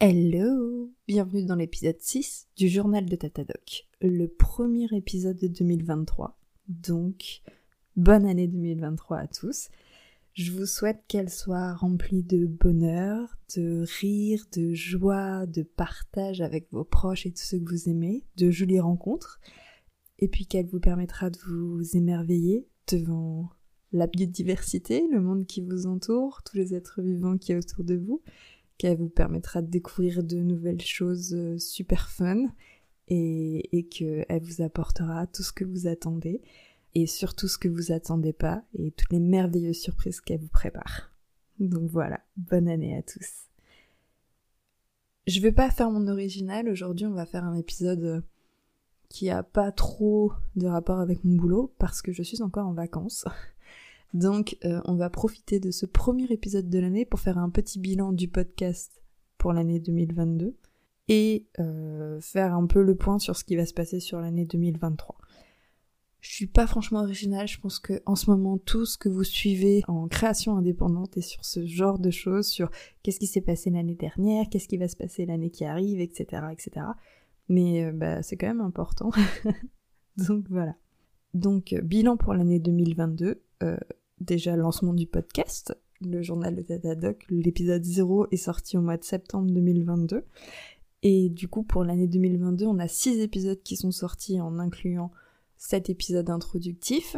Hello Bienvenue dans l'épisode 6 du journal de Tatadoc, le premier épisode de 2023. Donc, bonne année 2023 à tous. Je vous souhaite qu'elle soit remplie de bonheur, de rire, de joie, de partage avec vos proches et tous ceux que vous aimez, de jolies rencontres, et puis qu'elle vous permettra de vous émerveiller devant la biodiversité, le monde qui vous entoure, tous les êtres vivants qui est autour de vous, qu'elle vous permettra de découvrir de nouvelles choses euh, super fun et, qu'elle vous apportera tout ce que vous attendez et surtout ce que vous attendez pas et toutes les merveilleuses surprises qu'elle vous prépare. Donc voilà, bonne année à tous. Je vais pas faire mon original, aujourd'hui on va faire un épisode euh, qui a pas trop de rapport avec mon boulot parce que je suis encore en vacances. Donc euh, on va profiter de ce premier épisode de l'année pour faire un petit bilan du podcast pour l'année 2022 et euh, faire un peu le point sur ce qui va se passer sur l'année 2023. Je suis pas franchement originale, je pense que en ce moment tout ce que vous suivez en création indépendante et sur ce genre de choses, sur qu'est-ce qui s'est passé l'année dernière, qu'est-ce qui va se passer l'année qui arrive, etc., etc. Mais euh, bah, c'est quand même important. Donc voilà. Donc bilan pour l'année 2022 déjà lancement du podcast, le journal de Tatadoc. L'épisode 0 est sorti au mois de septembre 2022. Et du coup, pour l'année 2022, on a 6 épisodes qui sont sortis en incluant 7 épisodes introductifs.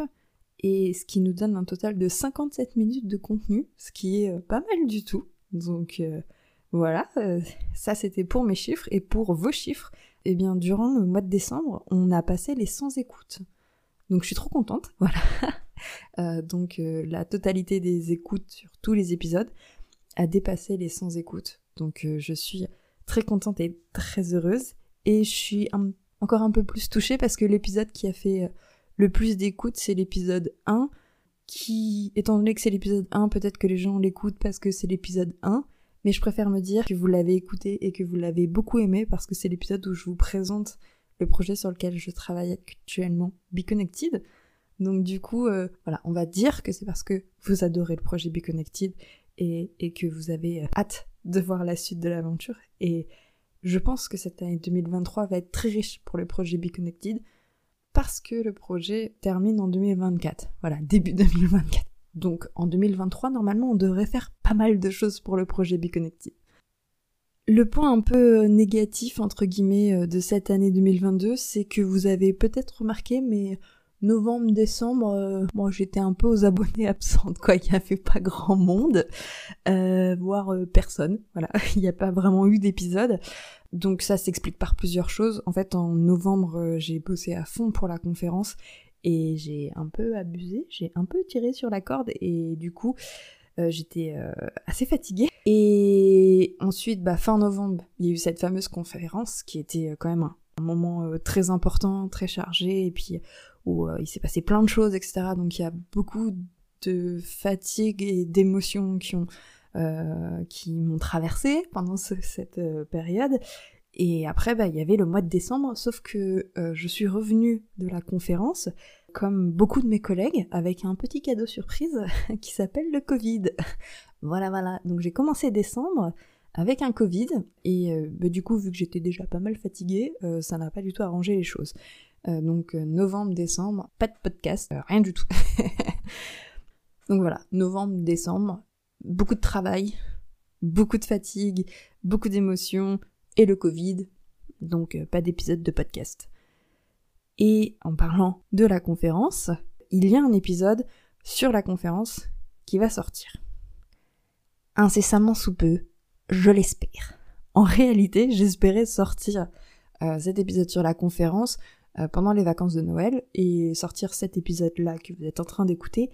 Et ce qui nous donne un total de 57 minutes de contenu, ce qui est euh, pas mal du tout. Donc euh, voilà, euh, ça c'était pour mes chiffres. Et pour vos chiffres, eh bien durant le mois de décembre, on a passé les 100 écoutes. Donc je suis trop contente, voilà. Euh, donc euh, la totalité des écoutes sur tous les épisodes a dépassé les 100 écoutes. Donc euh, je suis très contente et très heureuse. Et je suis encore un peu plus touchée parce que l'épisode qui a fait le plus d'écoutes, c'est l'épisode 1. Qui, étant donné que c'est l'épisode 1, peut-être que les gens l'écoutent parce que c'est l'épisode 1. Mais je préfère me dire que vous l'avez écouté et que vous l'avez beaucoup aimé parce que c'est l'épisode où je vous présente le projet sur lequel je travaille actuellement, Be Connected. Donc du coup, euh, voilà, on va dire que c'est parce que vous adorez le projet Be Connected et, que vous avez euh, hâte de voir la suite de l'aventure. Et je pense que cette année 2023 va être très riche pour le projet Be Connected parce que le projet termine en 2024. Voilà, début 2024. Donc en 2023, normalement, on devrait faire pas mal de choses pour le projet Be Connected. Le point un peu négatif, entre guillemets, euh, de cette année 2022, c'est que vous avez peut-être remarqué, mais novembre, décembre, euh, moi j'étais un peu aux abonnés absentes, quoi. Il n'y avait pas grand monde, euh, voire euh, personne. Voilà, il n'y a pas vraiment eu d'épisode. Donc ça s'explique par plusieurs choses. En fait, en novembre, j'ai bossé à fond pour la conférence et j'ai un peu abusé, j'ai un peu tiré sur la corde et du coup, j'étais assez fatiguée. Et ensuite, bah, fin novembre, il y a eu cette fameuse conférence qui était quand même un moment très important, très chargé, et puis où euh, il s'est passé plein de choses, etc. Donc il y a beaucoup de fatigue et d'émotions qui ont euh, qui m'ont traversé pendant cette euh, période. Et après, bah, il y avait le mois de décembre, sauf que je suis revenue de la conférence, comme beaucoup de mes collègues, avec un petit cadeau surprise qui s'appelle le Covid. voilà, voilà. Donc j'ai commencé décembre avec un Covid, et bah, du coup, vu que j'étais déjà pas mal fatiguée, ça n'a pas du tout arrangé les choses. Euh, donc euh, novembre, décembre, pas de podcast, euh, rien du tout. donc voilà, novembre, décembre, beaucoup de travail, beaucoup de fatigue, beaucoup d'émotions et le Covid, donc pas d'épisode de podcast. Et en parlant de la conférence, il y a un épisode sur la conférence qui va sortir. Incessamment sous peu, je l'espère. En réalité, j'espérais sortir cet épisode sur la conférence pendant les vacances de Noël et sortir cet épisode-là que vous êtes en train d'écouter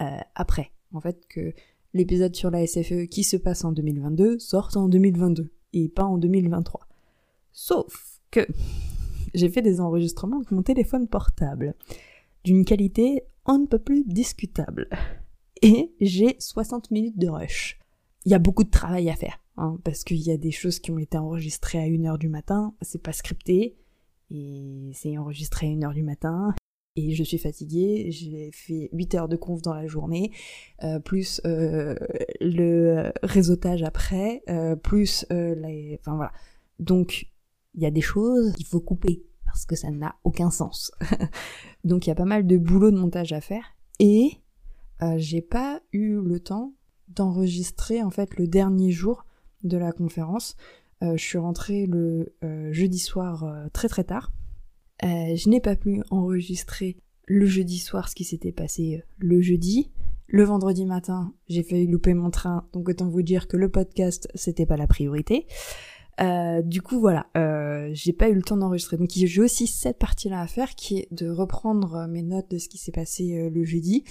euh, après. En fait, que l'épisode sur la SFE qui se passe en 2022 sorte en 2022 et pas en 2023. Sauf que j'ai fait des enregistrements avec mon téléphone portable d'une qualité on ne peut plus discutable. Et j'ai 60 minutes de rush. Il y a beaucoup de travail à faire, hein, parce qu'il y a des choses qui ont été enregistrées à 1h du matin, c'est pas scripté, et c'est enregistré à 1h du matin. et je suis fatiguée, j'ai fait 8 heures de conf dans la journée, euh, plus euh, le réseautage après, euh, plus les... Enfin voilà. Donc, il y a des choses qu'il faut couper, parce que ça n'a aucun sens. Donc il y a pas mal de boulot de montage à faire, et j'ai pas eu le temps d'enregistrer en fait le dernier jour de la conférence. Je suis rentrée le jeudi soir très très tard, euh, je n'ai pas pu enregistrer le jeudi soir ce qui s'était passé euh, le jeudi. Le vendredi matin, j'ai failli louper mon train, donc autant vous dire que le podcast, c'était pas la priorité. Euh, du coup, voilà, j'ai pas eu le temps d'enregistrer. Donc j'ai aussi cette partie-là à faire, qui est de reprendre mes notes de ce qui s'est passé le jeudi,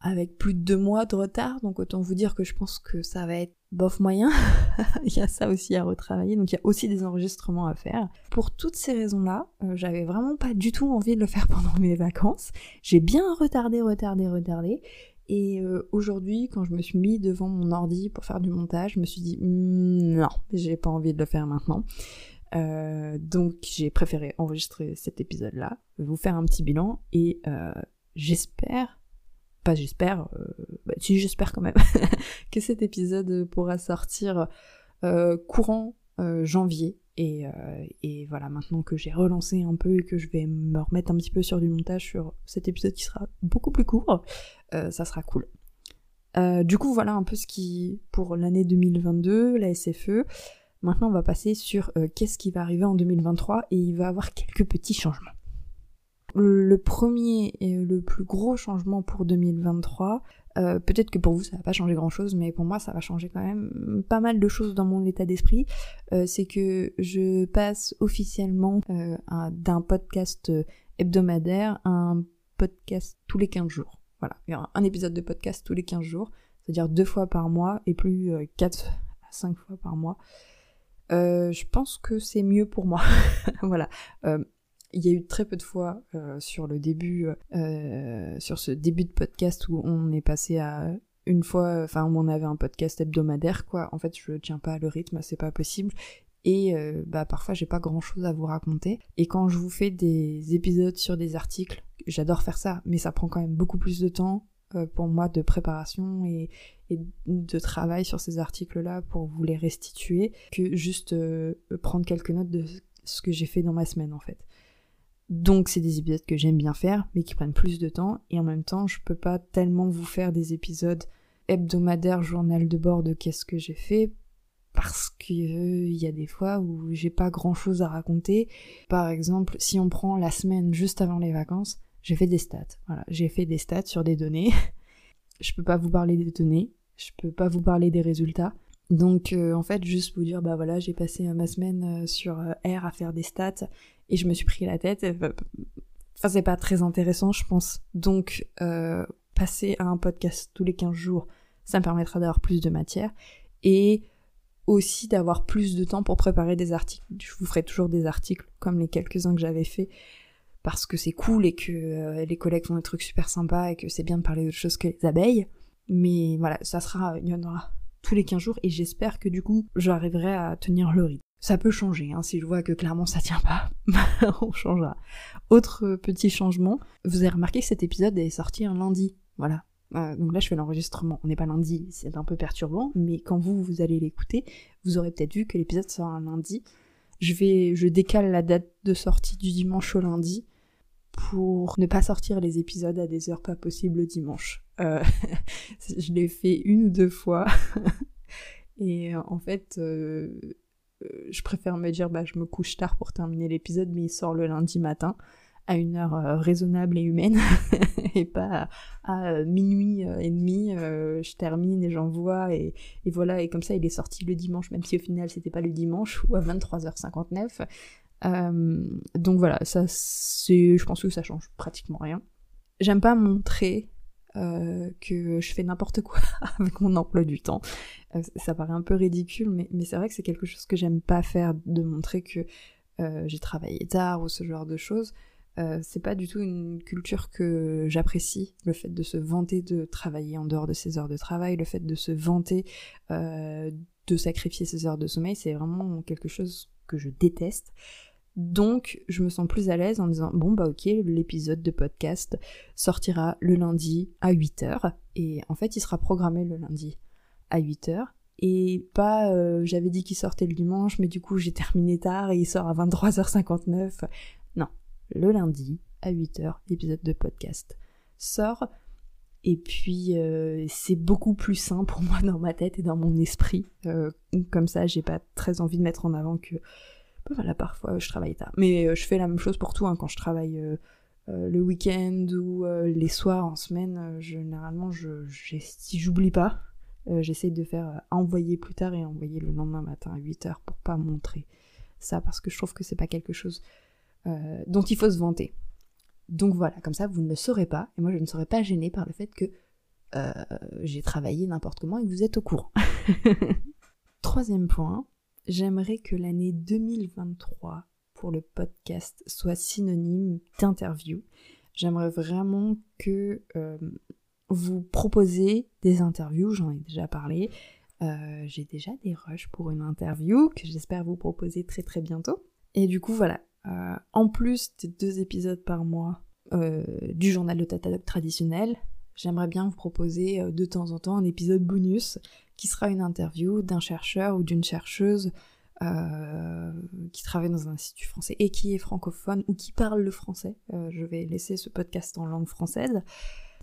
avec plus de deux mois de retard. Donc autant vous dire que je pense que ça va être bof moyen. il y a ça aussi à retravailler, donc il y a aussi des enregistrements à faire. Pour toutes ces raisons-là, euh, j'avais vraiment pas du tout envie de le faire pendant mes vacances. J'ai bien retardé, retardé, retardé. Et euh, aujourd'hui, quand je me suis mis devant mon ordi pour faire du montage, je me suis dit hmm, non, j'ai pas envie de le faire maintenant. Euh, donc j'ai préféré enregistrer cet épisode-là, vous faire un petit bilan et j'espère j'espère, euh, bah, si j'espère quand même, que cet épisode pourra sortir euh, courant euh, janvier. Et, et, voilà, maintenant que j'ai relancé un peu et que je vais me remettre un petit peu sur du montage sur cet épisode qui sera beaucoup plus court, ça sera cool. du coup, voilà un peu ce qui, pour l'année 2022, la SFE. Maintenant, on va passer sur qu'est-ce qui va arriver en 2023 et il va y avoir quelques petits changements. Le premier et le plus gros changement pour 2023, euh, peut-être que pour vous ça va pas changer grand chose, mais pour moi ça va changer quand même pas mal de choses dans mon état d'esprit. Euh, c'est que je passe officiellement euh, d'un podcast hebdomadaire à un podcast tous les 15 jours. Voilà, il y aura un épisode de podcast tous les 15 jours, c'est-à-dire deux fois par mois et plus 4 à 5 fois par mois. je pense que c'est mieux pour moi. voilà. Il y a eu très peu de fois euh, sur le début, euh, sur ce début de podcast où on est passé à une fois, enfin où on avait un podcast hebdomadaire quoi. En fait, je tiens pas le rythme, c'est pas possible. Et euh, bah parfois j'ai pas grand chose à vous raconter. Et quand je vous fais des épisodes sur des articles, j'adore faire ça, mais ça prend quand même beaucoup plus de temps pour moi de préparation et, de travail sur ces articles-là pour vous les restituer que juste prendre quelques notes de ce que j'ai fait dans ma semaine en fait. Donc c'est des épisodes que j'aime bien faire, mais qui prennent plus de temps, et en même temps je peux pas tellement vous faire des épisodes hebdomadaires, journal de bord de qu'est-ce que j'ai fait, parce qu'il euh, y a des fois où j'ai pas grand chose à raconter. Par exemple, si on prend la semaine juste avant les vacances, j'ai fait des stats. Voilà, j'ai fait des stats sur des données. je peux pas vous parler des données, je peux pas vous parler des résultats. Donc euh, en fait, juste vous dire, bah voilà, j'ai passé ma semaine euh, sur R à faire des stats et je me suis pris la tête. Enfin, c'est pas très intéressant, je pense. Donc, euh, passer à un podcast tous les 15 jours, ça me permettra d'avoir plus de matière et aussi d'avoir plus de temps pour préparer des articles. Je vous ferai toujours des articles comme les quelques-uns que j'avais fait parce que c'est cool et que euh, les collègues font des trucs super sympas et que c'est bien de parler d'autre chose que les abeilles. Mais voilà, ça sera, il y en aura tous les 15 jours et j'espère que du coup j'arriverai à tenir le rythme. Ça peut changer, hein, si je vois que clairement ça tient pas, on changera. Autre petit changement, vous avez remarqué que cet épisode est sorti un lundi, voilà. Euh, donc là je fais l'enregistrement, on n'est pas lundi, c'est un peu perturbant, mais quand vous, vous allez l'écouter, vous aurez peut-être vu que l'épisode sort un lundi. Je vais, je décale la date de sortie du dimanche au lundi pour ne pas sortir les épisodes à des heures pas possibles le dimanche. Euh, je l'ai fait une ou deux fois. Et euh, en fait, euh, je préfère me dire bah je me couche tard pour terminer l'épisode, mais il sort le lundi matin à une heure euh, raisonnable et humaine et pas à, minuit euh, et demi je termine et j'envoie et, et, voilà. Et comme ça il est sorti le dimanche même si au final c'était pas le dimanche ou à 23h59 donc voilà ça c'est je pense que ça change pratiquement rien. J'aime pas montrer euh, que je fais n'importe quoi avec mon emploi du temps. Euh, ça paraît un peu ridicule, mais, c'est vrai que c'est quelque chose que j'aime pas faire, de montrer que euh, j'ai travaillé tard ou ce genre de choses. c'est pas du tout une culture que j'apprécie, le fait de se vanter de travailler en dehors de ses heures de travail, le fait de se vanter de sacrifier ses heures de sommeil, c'est vraiment quelque chose que je déteste. Donc, je me sens plus à l'aise en disant bon bah ok, l'épisode de podcast sortira le lundi à 8h et en fait, il sera programmé le lundi à 8h et pas euh, j'avais dit qu'il sortait le dimanche mais du coup, j'ai terminé tard et il sort à 23h59. Non, le lundi à 8h, l'épisode de podcast sort et puis euh, c'est beaucoup plus sain pour moi dans ma tête et dans mon esprit. Euh, comme ça, j'ai pas très envie de mettre en avant que voilà, parfois je travaille tard. Mais euh, je fais la même chose pour tout, hein, quand je travaille euh, euh, le week-end ou les soirs en semaine, généralement, si j'oublie pas, j'essaye de faire envoyer plus tard et envoyer le lendemain matin à 8h pour pas montrer ça, parce que je trouve que c'est pas quelque chose dont il faut se vanter. Donc voilà, comme ça, vous ne le saurez pas, et moi je ne serai pas gênée par le fait que j'ai travaillé n'importe comment et que vous êtes au courant. Troisième point, j'aimerais que l'année 2023 pour le podcast soit synonyme d'interview. J'aimerais vraiment que euh, vous proposez des interviews, j'en ai déjà parlé. Euh, j'ai déjà des rushs pour une interview que j'espère vous proposer très très bientôt. Et du coup voilà, euh, en plus des deux épisodes par mois du journal de Tatadoc traditionnel, j'aimerais bien vous proposer de temps en temps un épisode bonus qui sera une interview d'un chercheur ou d'une chercheuse euh, qui travaille dans un institut français et qui est francophone ou qui parle le français. Euh, je vais laisser ce podcast en langue française.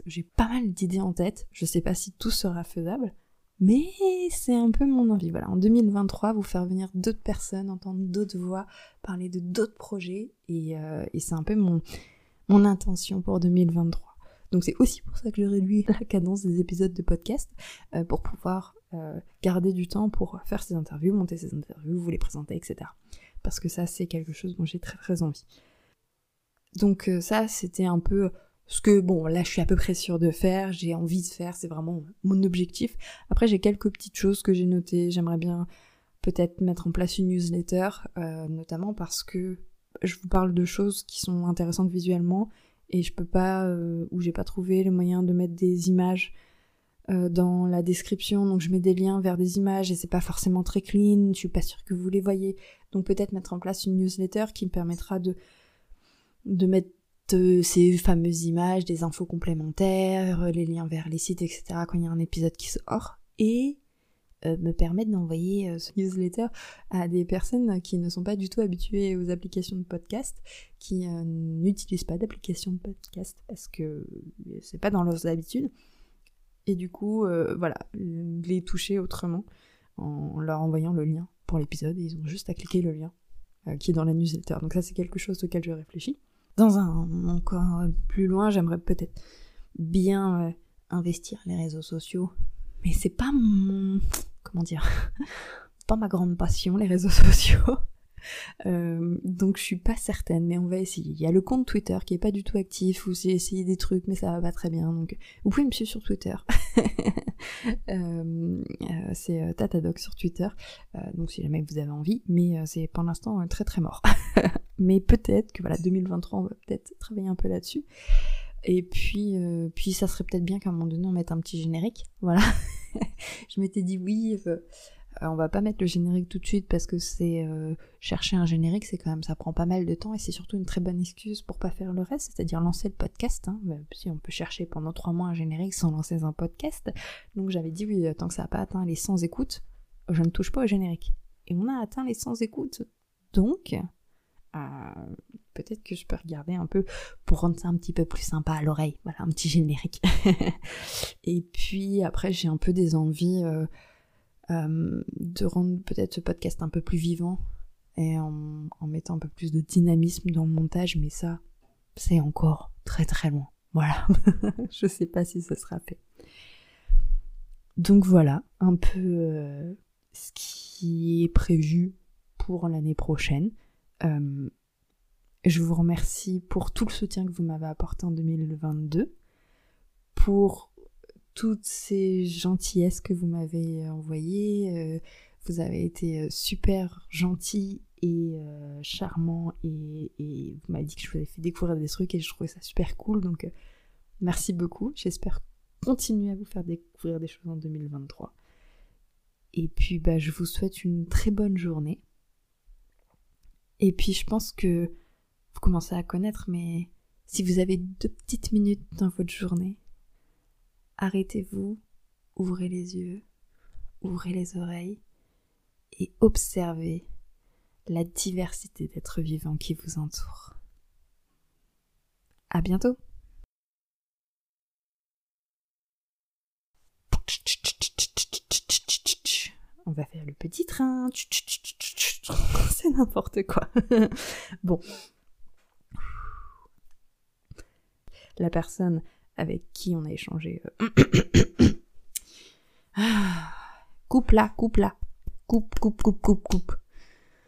J'ai pas mal d'idées en tête, je sais pas si tout sera faisable, mais c'est un peu mon envie. Voilà, en 2023, vous faire venir d'autres personnes, entendre d'autres voix, parler de d'autres projets, et, euh, c'est un peu mon intention pour 2023. Donc c'est aussi pour ça que je réduis la cadence des épisodes de podcast, euh, pour pouvoir euh, garder du temps pour faire ces interviews, monter ces interviews, vous les présenter, etc. Parce que ça, c'est quelque chose dont j'ai très très envie. Donc euh, ça, c'était un peu ce que, bon, là, je suis à peu près sûre de faire, j'ai envie de faire, c'est vraiment mon objectif. Après, j'ai quelques petites choses que j'ai notées, j'aimerais bien peut-être mettre en place une newsletter, notamment parce que je vous parle de choses qui sont intéressantes visuellement et je peux pas euh, ou j'ai pas trouvé le moyen de mettre des images euh, dans la description. Donc je mets des liens vers des images et c'est pas forcément très clean. Je suis pas sûre que vous les voyez. Donc peut-être mettre en place une newsletter qui me permettra de de mettre euh, ces fameuses images des infos complémentaires les liens vers les sites etc quand il y a un épisode qui sort. Et me permettre d'envoyer euh, ce newsletter à des personnes qui ne sont pas du tout habituées aux applications de podcast, qui euh, n'utilisent pas d'application de podcast parce que c'est pas dans leurs habitudes. Et du coup, voilà, les toucher autrement en leur envoyant le lien pour l'épisode ils ont juste à cliquer le lien qui est dans la newsletter. Donc ça c'est quelque chose auquel je réfléchis. Dans un encore plus loin, j'aimerais peut-être bien investir les réseaux sociaux mais c'est pas mon comment dire pas ma grande passion les réseaux sociaux. Euh, donc je suis pas certaine mais on va essayer. Il y a le compte Twitter qui est pas du tout actif ou j'ai essayé des trucs mais ça va pas très bien donc vous pouvez me suivre sur Twitter. Euh, euh, c'est Tatadoc sur Twitter. Donc si jamais vous avez envie mais c'est pour l'instant très très mort. Mais peut-être que voilà 2023 on va peut-être travailler un peu là-dessus. Et puis, puis ça serait peut-être bien qu'à un moment donné on mette un petit générique. Voilà. je m'étais dit oui, euh, on va pas mettre le générique tout de suite parce que c'est euh, chercher un générique, c'est quand même ça prend pas mal de temps et c'est surtout une très bonne excuse pour pas faire le reste, c'est-à-dire lancer le podcast. Hein. Bah, si on peut chercher pendant trois mois un générique sans lancer un podcast, donc j'avais dit oui, tant que ça n'a pas atteint les 100 écoutes, je ne touche pas au générique. Et on a atteint les 100 écoutes, donc peut-être que je peux regarder un peu pour rendre ça un petit peu plus sympa à l'oreille. Voilà, un petit générique. et puis après, j'ai un peu des envies euh, euh, de rendre peut-être ce podcast un peu plus vivant et en, mettant un peu plus de dynamisme dans le montage, mais ça, c'est encore très très loin. Voilà, je sais pas si ce sera fait. Donc voilà, un peu euh, ce qui est prévu pour l'année prochaine. Euh, je vous remercie pour tout le soutien que vous m'avez apporté en 2022, pour toutes ces gentillesses que vous m'avez envoyées. Euh, vous avez été euh, super gentil et charmant et, et, vous m'avez dit que je vous avais fait découvrir des trucs et je trouvais ça super cool. Donc merci beaucoup. J'espère continuer à vous faire découvrir des choses en 2023. Et puis bah, je vous souhaite une très bonne journée Et puis je pense que vous commencez à connaître, mais si vous avez deux petites minutes dans votre journée, arrêtez-vous, ouvrez les yeux, ouvrez les oreilles et observez la diversité d'êtres vivants qui vous entourent. À bientôt! On va faire le petit train. C'est n'importe quoi. bon. La personne avec qui on a échangé. coupe là, coupe là. Coupe, coupe, coupe, coupe, coupe.